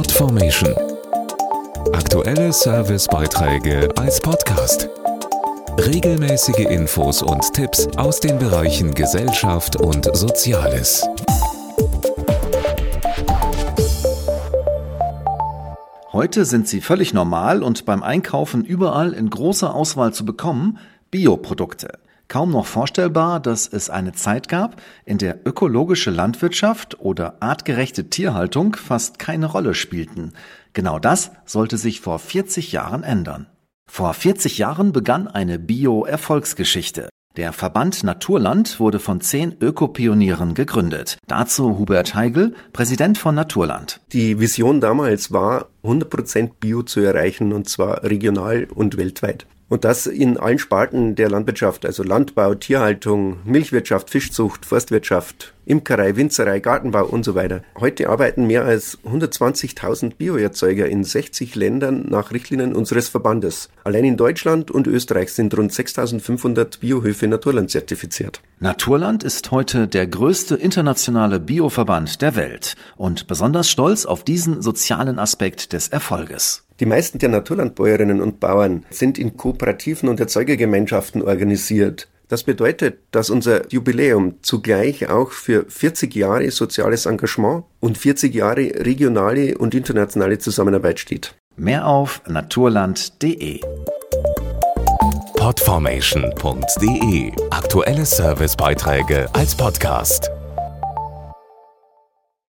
Podformation. Aktuelle Servicebeiträge als Podcast. Regelmäßige Infos und Tipps aus den Bereichen Gesellschaft und Soziales. Heute sind sie völlig normal und beim Einkaufen überall in großer Auswahl zu bekommen, Bioprodukte. Kaum noch vorstellbar, dass es eine Zeit gab, in der ökologische Landwirtschaft oder artgerechte Tierhaltung fast keine Rolle spielten. Genau das sollte sich vor 40 Jahren ändern. Vor 40 Jahren begann eine Bio-Erfolgsgeschichte. Der Verband Naturland wurde von zehn Ökopionieren gegründet. Dazu Hubert Heigl, Präsident von Naturland. Die Vision damals war, 100% Bio zu erreichen, und zwar regional und weltweit. Und das in allen Sparten der Landwirtschaft, also Landbau, Tierhaltung, Milchwirtschaft, Fischzucht, Forstwirtschaft, Imkerei, Winzerei, Gartenbau und so weiter. Heute arbeiten mehr als 120.000 Bioerzeuger in 60 Ländern nach Richtlinien unseres Verbandes. Allein in Deutschland und Österreich sind rund 6.500 Biohöfe Naturland zertifiziert. Naturland ist heute der größte internationale Bioverband der Welt und besonders stolz auf diesen sozialen Aspekt des Erfolges. Die meisten der Naturlandbäuerinnen und Bauern sind in Kooperativen und Erzeugergemeinschaften organisiert. Das bedeutet, dass unser Jubiläum zugleich auch für 40 Jahre soziales Engagement und 40 Jahre regionale und internationale Zusammenarbeit steht. Mehr auf naturland.de. Podformation.de Aktuelle Servicebeiträge als Podcast.